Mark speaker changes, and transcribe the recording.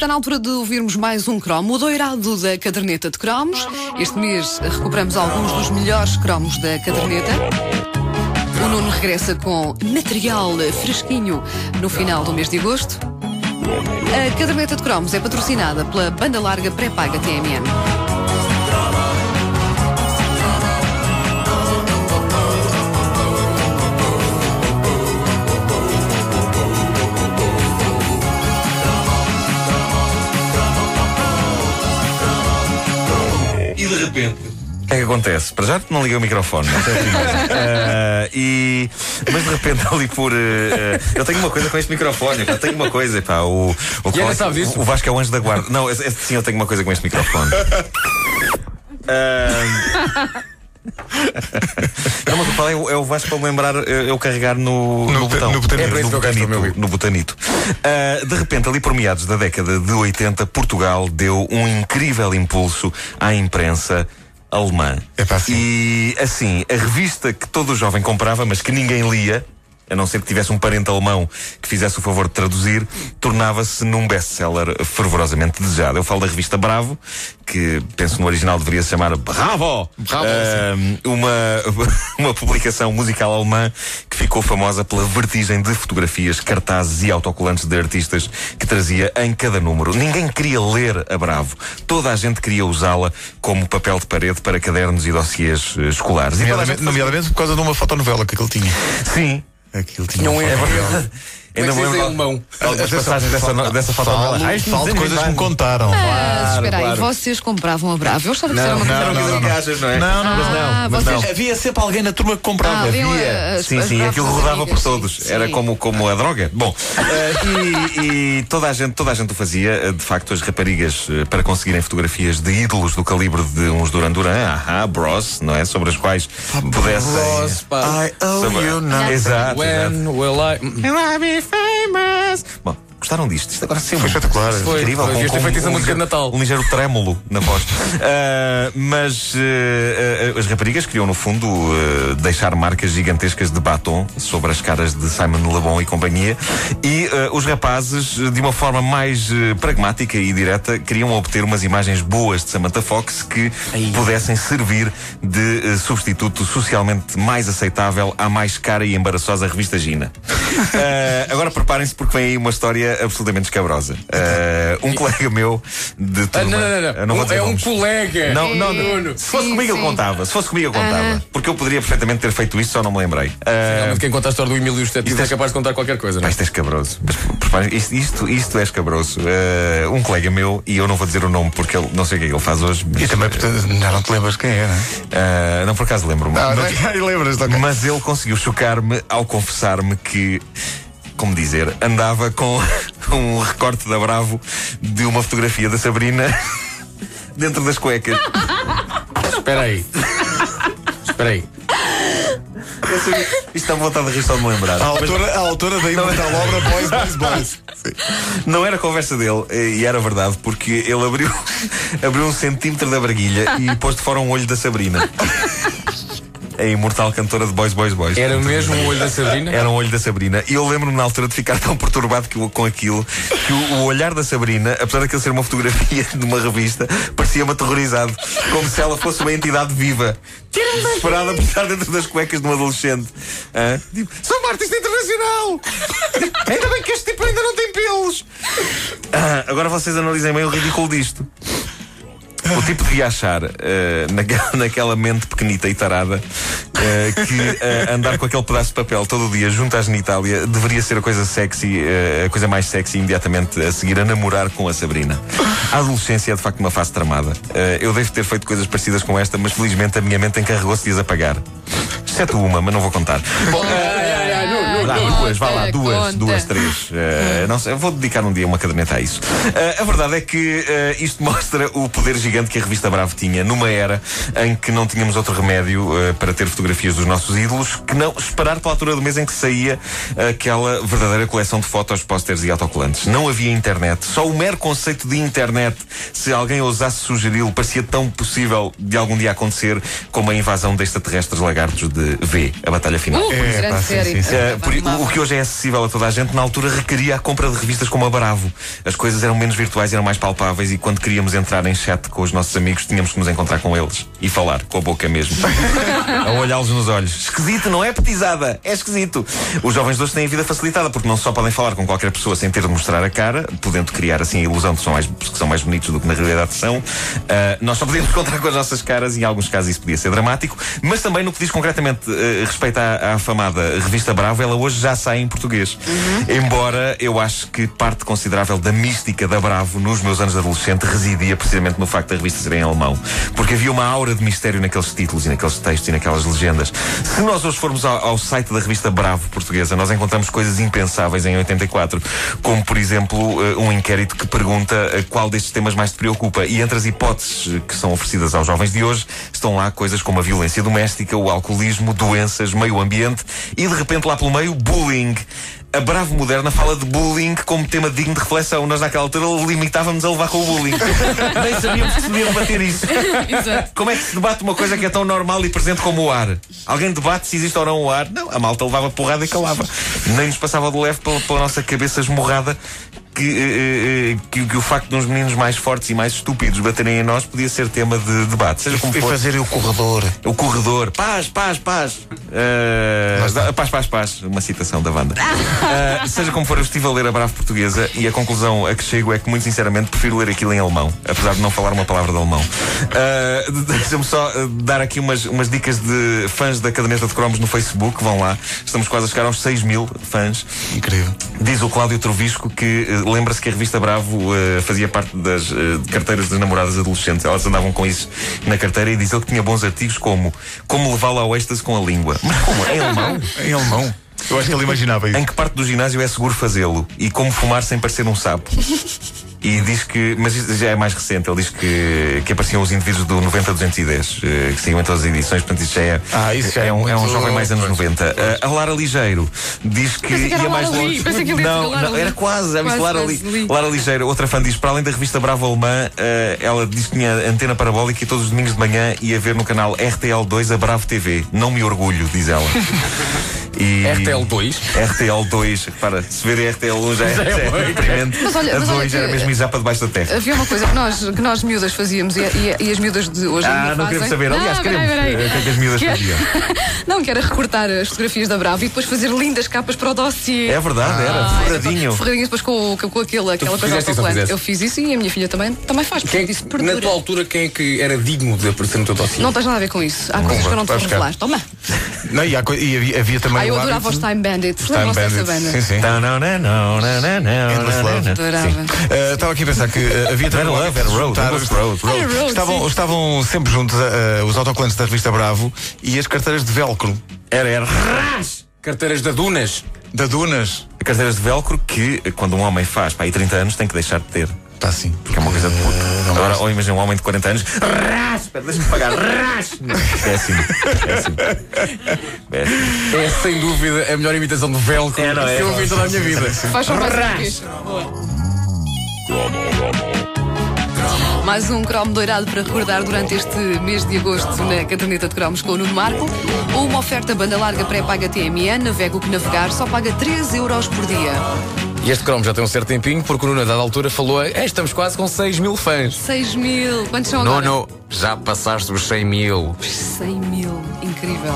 Speaker 1: está na altura de ouvirmos mais um cromo, o doirado da caderneta de cromos. Este mês recuperamos alguns dos melhores cromos da caderneta. O Nuno regressa com material fresquinho no final do mês de agosto. A caderneta de cromos é patrocinada pela banda larga pré-paga TMN.
Speaker 2: De repente. O que é que acontece? Para já não liguei o microfone. primeira. Ah, e, mas de repente ali por. eh, eu tenho uma coisa com este microfone. Eu tenho uma coisa. Pá, o, o,
Speaker 3: sabe disso?
Speaker 2: o Vasco é o anjo da guarda. Não, esse- esse- sim, eu tenho uma coisa com este microfone. Ah, Não, mas eu falei, é o Vasco para me lembrar eu carregar no,
Speaker 4: No
Speaker 2: no,
Speaker 4: botão-
Speaker 2: botão.
Speaker 4: no botanito.
Speaker 3: É para que eu o meu
Speaker 2: botanito, no botanito. Ah, de repente, ali por meados da década de 80, Portugal deu um incrível impulso à imprensa alemã.
Speaker 4: Epá, sim.
Speaker 2: E assim, a revista que todo jovem comprava, mas que ninguém lia, a não ser que tivesse um parente alemão que fizesse o favor de traduzir, tornava-se num best-seller fervorosamente desejado. Eu falo da revista Bravo, que penso no original deveria se chamar Bravo!
Speaker 4: Bravo,
Speaker 2: Ah, uma, uma publicação musical alemã que ficou famosa pela vertigem de fotografias, cartazes e autocolantes de artistas que trazia em cada número. Ninguém queria ler a Bravo. Toda a gente queria usá-la como papel de parede para cadernos e dossiês eh, escolares. E
Speaker 4: Nomeadamente, nomeadamente por causa de uma fotonovela que ele tinha.
Speaker 2: Sim.
Speaker 4: Aquilo tinha
Speaker 3: Não é verdade.
Speaker 2: Ainda
Speaker 3: é diz em
Speaker 2: lembro
Speaker 3: alemão?
Speaker 2: algumas
Speaker 4: Atenção,
Speaker 2: passagens dessa, no- dessa fotonovela.
Speaker 4: Falo, falo de coisas que me contaram.
Speaker 1: Mas espera aí,
Speaker 2: claro.
Speaker 1: vocês compravam a Bravo. Eu que isso era uma coisa.
Speaker 2: Não, não,
Speaker 4: não,
Speaker 2: não. Gajas, não é?
Speaker 4: Não, não, mas
Speaker 1: Ah,
Speaker 4: não. Mas
Speaker 1: vocês-
Speaker 4: não. Havia sempre alguém na turma que comprava.
Speaker 1: Ah,
Speaker 4: havia.
Speaker 1: eh, as-
Speaker 2: Sim,
Speaker 1: as
Speaker 2: sim, aquilo rodava por
Speaker 1: amigas,
Speaker 2: todos.
Speaker 1: sim,
Speaker 2: Era
Speaker 1: sim.
Speaker 2: como, como a droga. Bom, eh, e, e toda, a gente, toda a gente o fazia. Eh, De facto, as raparigas, para conseguirem fotografias de ídolos do calibre de uns Duran Duran, ahá, Bros, não é? Sobre as quais pudessem.
Speaker 3: Bros, pá.
Speaker 4: I owe you now.
Speaker 2: Exato, exato.
Speaker 3: When will I.
Speaker 2: Bom, gostaram disto? Isto agora sim
Speaker 4: Foi espetacular.
Speaker 3: Foi.
Speaker 2: incrível.
Speaker 3: Foi, devias ter feito na música de Natal.
Speaker 2: Um ligeiro trêmulo na voz. Ah, mas ah, ah, as raparigas queriam, no fundo, deixar marcas gigantescas de batom sobre as caras de Simon Le Bon e companhia. E os rapazes, de uma forma mais pragmática e direta, queriam obter umas imagens boas de Samantha Fox que pudessem servir de substituto socialmente mais aceitável à mais cara e embaraçosa revista Gina. Agora preparem-se porque vem aí uma história absolutamente escabrosa. Ah, um colega meu de
Speaker 3: Ah,
Speaker 2: turma.
Speaker 3: não, não, não.
Speaker 2: eu
Speaker 3: não.
Speaker 2: vou
Speaker 3: Um-
Speaker 2: dizer
Speaker 3: é um colega.
Speaker 2: Não, não, não. Se fosse
Speaker 1: Sim,
Speaker 2: comigo, eu
Speaker 1: sim.
Speaker 2: contava. Se fosse comigo, eu contava.
Speaker 1: Aham.
Speaker 2: Porque eu poderia perfeitamente ter feito isso, só não me lembrei. Ah,
Speaker 3: Realmente, quem conta a história do Emílio e
Speaker 2: Isto é-
Speaker 3: é capaz de contar qualquer coisa, não é?
Speaker 2: isto é escabroso. Isto, isto, isto é escabroso. Ah, um colega meu, e eu não vou dizer o nome porque ele não sei o que é que ele faz hoje. Mas,
Speaker 4: E também, portanto, já não te lembras quem é, não é?
Speaker 2: ah, não, por acaso lembro-me.
Speaker 4: Ah,
Speaker 2: Mas-
Speaker 4: não, lembras.
Speaker 2: Mas ele conseguiu chocar-me ao confessar-me que, como dizer, andava com um recorte da Bravo de uma fotografia da Sabrina dentro das cuecas.
Speaker 3: Espera aí. Espera aí.
Speaker 2: Isto está vontade de rir só de me lembrar.
Speaker 4: A autora, a autora da imortal obra Boys, Boys, Boys. Sim.
Speaker 2: Não era conversa dele, eh, e era verdade, porque ele abriu, abriu um centímetro da braguilha e pôs de fora um olho da Sabrina. A imortal cantora de Boys, Boys, Boys.
Speaker 3: Era mesmo o olho da Sabrina?
Speaker 2: Era um olho da Sabrina. E eu lembro-me na altura de ficar tão perturbado que, com aquilo que o, o olhar da Sabrina, apesar daquilo ser uma fotografia de uma revista, parecia-me aterrorizado. Como se ela fosse uma entidade viva. Desesperada por estar dentro das cuecas de um adolescente. Hã? Tipo, sou uma artista internacional! ainda bem que este tipo ainda não tem pelos! Ah, agora vocês analisem bem o ridículo disto. O tipo devia achar, eh, naquela, naquela mente pequenita e tarada, eh, que eh, andar com aquele pedaço de papel todo o dia junto à genitália deveria ser a coisa sexy, a coisa mais sexy imediatamente a seguir a namorar com a Sabrina. A adolescência é de facto uma fase tramada. Eu devo ter feito coisas parecidas com esta, mas felizmente a minha mente encarregou-se de as apagar. Exceto uma, mas não vou contar. Bom,
Speaker 3: Nuno.
Speaker 2: duas, vá lá, duas,
Speaker 1: conta.
Speaker 2: duas, três. Eh, não sei, vou dedicar um dia uma caderneta a isso. Eh, a verdade é que eh, isto mostra o poder gigante que a revista Bravo tinha numa era em que não tínhamos outro remédio para ter fotografias dos nossos ídolos que não esperar pela altura do mês em que saía aquela verdadeira coleção de fotos, pósteres e autocolantes. Não havia internet. Só o mero conceito de internet, se alguém ousasse sugeri-lo, parecia tão possível de algum dia acontecer como a invasão de extraterrestres lagartos de V, a batalha final.
Speaker 1: Uh,
Speaker 4: É,
Speaker 1: grande
Speaker 4: pá, sim,
Speaker 1: série.
Speaker 4: sim, sim.
Speaker 2: Por- o, o que hoje é acessível a toda a gente, na altura requeria a compra de revistas como a Bravo. As coisas eram menos virtuais, eram mais palpáveis e quando queríamos entrar em chat com os nossos amigos, tínhamos que nos encontrar com eles e falar com a boca mesmo. a olhá-los nos olhos. Esquisito, não é petizada, é esquisito. Os jovens de hoje têm a vida facilitada porque não só podem falar com qualquer pessoa sem ter de mostrar a cara, podendo criar assim a ilusão de que são mais, que são mais bonitos do que na realidade são. Ah, nós só podíamos encontrar com as nossas caras e em alguns casos isso podia ser dramático, mas também no que diz concretamente eh, respeito à, à afamada revista Bravo, ela hoje já sai em português. Embora eu acho que parte considerável da mística da Bravo nos meus anos de adolescente residia precisamente no facto da revista ser em alemão. Porque havia uma aura de mistério naqueles títulos e naqueles textos e naquelas legendas. Se nós hoje formos ao, ao site da revista Bravo portuguesa, nós encontramos coisas impensáveis em 84, como por exemplo eh, um inquérito que pergunta eh, qual destes temas mais te preocupa. E entre as hipóteses eh, que são oferecidas aos jovens de hoje estão lá coisas como a violência doméstica, o alcoolismo, doenças, meio ambiente e de repente lá pelo meio, bullying. A Bravo Moderna fala de bullying como tema digno de reflexão. Nós, naquela altura, limitávamos a levar com o bullying. Nem sabíamos que se podia debater isso.
Speaker 1: Exato.
Speaker 2: Como é que se debate uma coisa que é tão normal e presente como o ar? Alguém debate se existe ou não o ar? Não, a malta levava porrada e calava. Nem nos passava do leve pela, pela nossa cabeça esmurrada que, eh, eh, que, que o facto de uns meninos mais fortes e mais estúpidos baterem em nós podia ser tema de debate. Seja como
Speaker 4: E
Speaker 2: for.
Speaker 4: fazer o corredor.
Speaker 2: O corredor. Paz, paz, paz. Uh, paz, paz, paz. Uma citação da banda. Uh, seja como for, eu estive a ler a Bravo Portuguesa e a conclusão a que chego é que, muito sinceramente, prefiro ler aquilo em alemão, apesar de não falar uma palavra de alemão. Uh, Deixa-me só dar aqui umas, umas dicas de fãs da caderneta de cromos no Facebook. Vão lá. Estamos quase a chegar aos 6 mil fãs.
Speaker 4: Incrível.
Speaker 2: Diz o Cláudio Trovisco que eh, lembra-se que a revista Bravo eh, fazia parte das eh, carteiras das namoradas adolescentes. Elas andavam com isso na carteira e diz ele que tinha bons artigos como Como levá-la ao êxtase com a língua. Mas como? Em alemão?
Speaker 4: Em alemão. Eu acho que ele imaginava isso.
Speaker 2: Em que parte do ginásio é seguro fazê-lo? E como fumar sem parecer um sapo? E diz que, mas isto já é mais recente, ele diz que, que apareciam os indivíduos do 90-210, eh, que seguiam em todas as edições, portanto isto já é,
Speaker 4: Ah, isso já é
Speaker 2: é, um, é um jovem mais anos 90. Eh, a Lara Ligeiro diz que
Speaker 1: que era
Speaker 2: ia mais longe. não, não, era quase, já viste Lara. Li. Lara Ligeiro, outra fã diz, para além da revista Bravo Alemã, eh, ela diz que tinha antena parabólica e todos os domingos de manhã ia ver no canal RTL2 a Bravo TV. Não me orgulho, diz ela. E...
Speaker 3: RTL2.
Speaker 2: RTL2, para, se ver RTL1 já é, já é deprimente.
Speaker 1: Mas olha-
Speaker 2: a
Speaker 1: mas olha
Speaker 2: 2
Speaker 1: que-
Speaker 2: era mesmo isar para debaixo da terra.
Speaker 1: Havia uma coisa que nós, que nós miúdas fazíamos e, e- e as miúdas de hoje
Speaker 2: Ah, não
Speaker 1: fazem.
Speaker 2: queremos saber. Aliás,
Speaker 1: Não,
Speaker 2: queremos.
Speaker 1: peraí, peraí.
Speaker 2: O que é que as miúdas
Speaker 1: Que é-
Speaker 2: faziam?
Speaker 1: Não, que era recortar as fotografias da Bravo e depois fazer lindas capas para o dossiê.
Speaker 2: É verdade, era.
Speaker 1: Ah,
Speaker 2: Ferradinho.
Speaker 1: Ferradinhas depois com, com, com aquele, aquela coisa
Speaker 3: ou
Speaker 1: autocolante. Eu fiz isso e a minha filha também, também faz.
Speaker 3: Quem,
Speaker 1: isso
Speaker 3: na tua altura, quem é que era digno de aparecer no teu dossiê?
Speaker 1: Não tens nada a ver com isso. Há coisas que eu não te vou revelar. Toma.
Speaker 4: Não, e, há co- e havia, havia também.
Speaker 1: Eu adorava os Time Bandits.
Speaker 4: Time
Speaker 1: Lembram-se dessa
Speaker 4: Bandits.
Speaker 1: banda?
Speaker 4: Sim, sim.
Speaker 2: Não, não, não, não, não, não, não.
Speaker 1: Adorava.
Speaker 2: Sim.
Speaker 4: Eh, Estava aqui a pensar que eh, havia também.
Speaker 2: Era Love, era Road, Road.
Speaker 1: Road,
Speaker 4: estavam, estavam sempre juntos eh, os autocolantes da revista Bravo e as carteiras de velcro
Speaker 2: Era, era.
Speaker 3: Carteiras da Dunas.
Speaker 4: da Dunas.
Speaker 2: Carteiras de velcro que, quando um homem faz para aí 30 anos, tem que deixar de ter.
Speaker 4: Está assim.
Speaker 2: Porque é uma coisa de puto. Agora, ou imagina um homem de 40 anos, ras, espera, deixa-me pagar, ras. Não, Péssimo, péssimo. Péssimo.
Speaker 3: É sem dúvida a melhor imitação de velcro
Speaker 2: É, não é?
Speaker 3: que eu ouvi toda a minha vida.
Speaker 1: Faz vez. Boa. Mais um cromo doirado para recordar durante este mês de agosto na caderneta de cromos com o Nuno Marco. Uma oferta banda larga pré-paga TMN, navega o que navegar, só paga 3 euros por dia.
Speaker 3: E este cromo já tem um certo tempinho, porque o Nuno, a dada altura, falou: "É, estamos quase com 6 mil fãs.
Speaker 1: 6 mil. Quantos são agora?
Speaker 3: Nuno, já passaste os 100 mil.
Speaker 1: 100 mil. Incrível.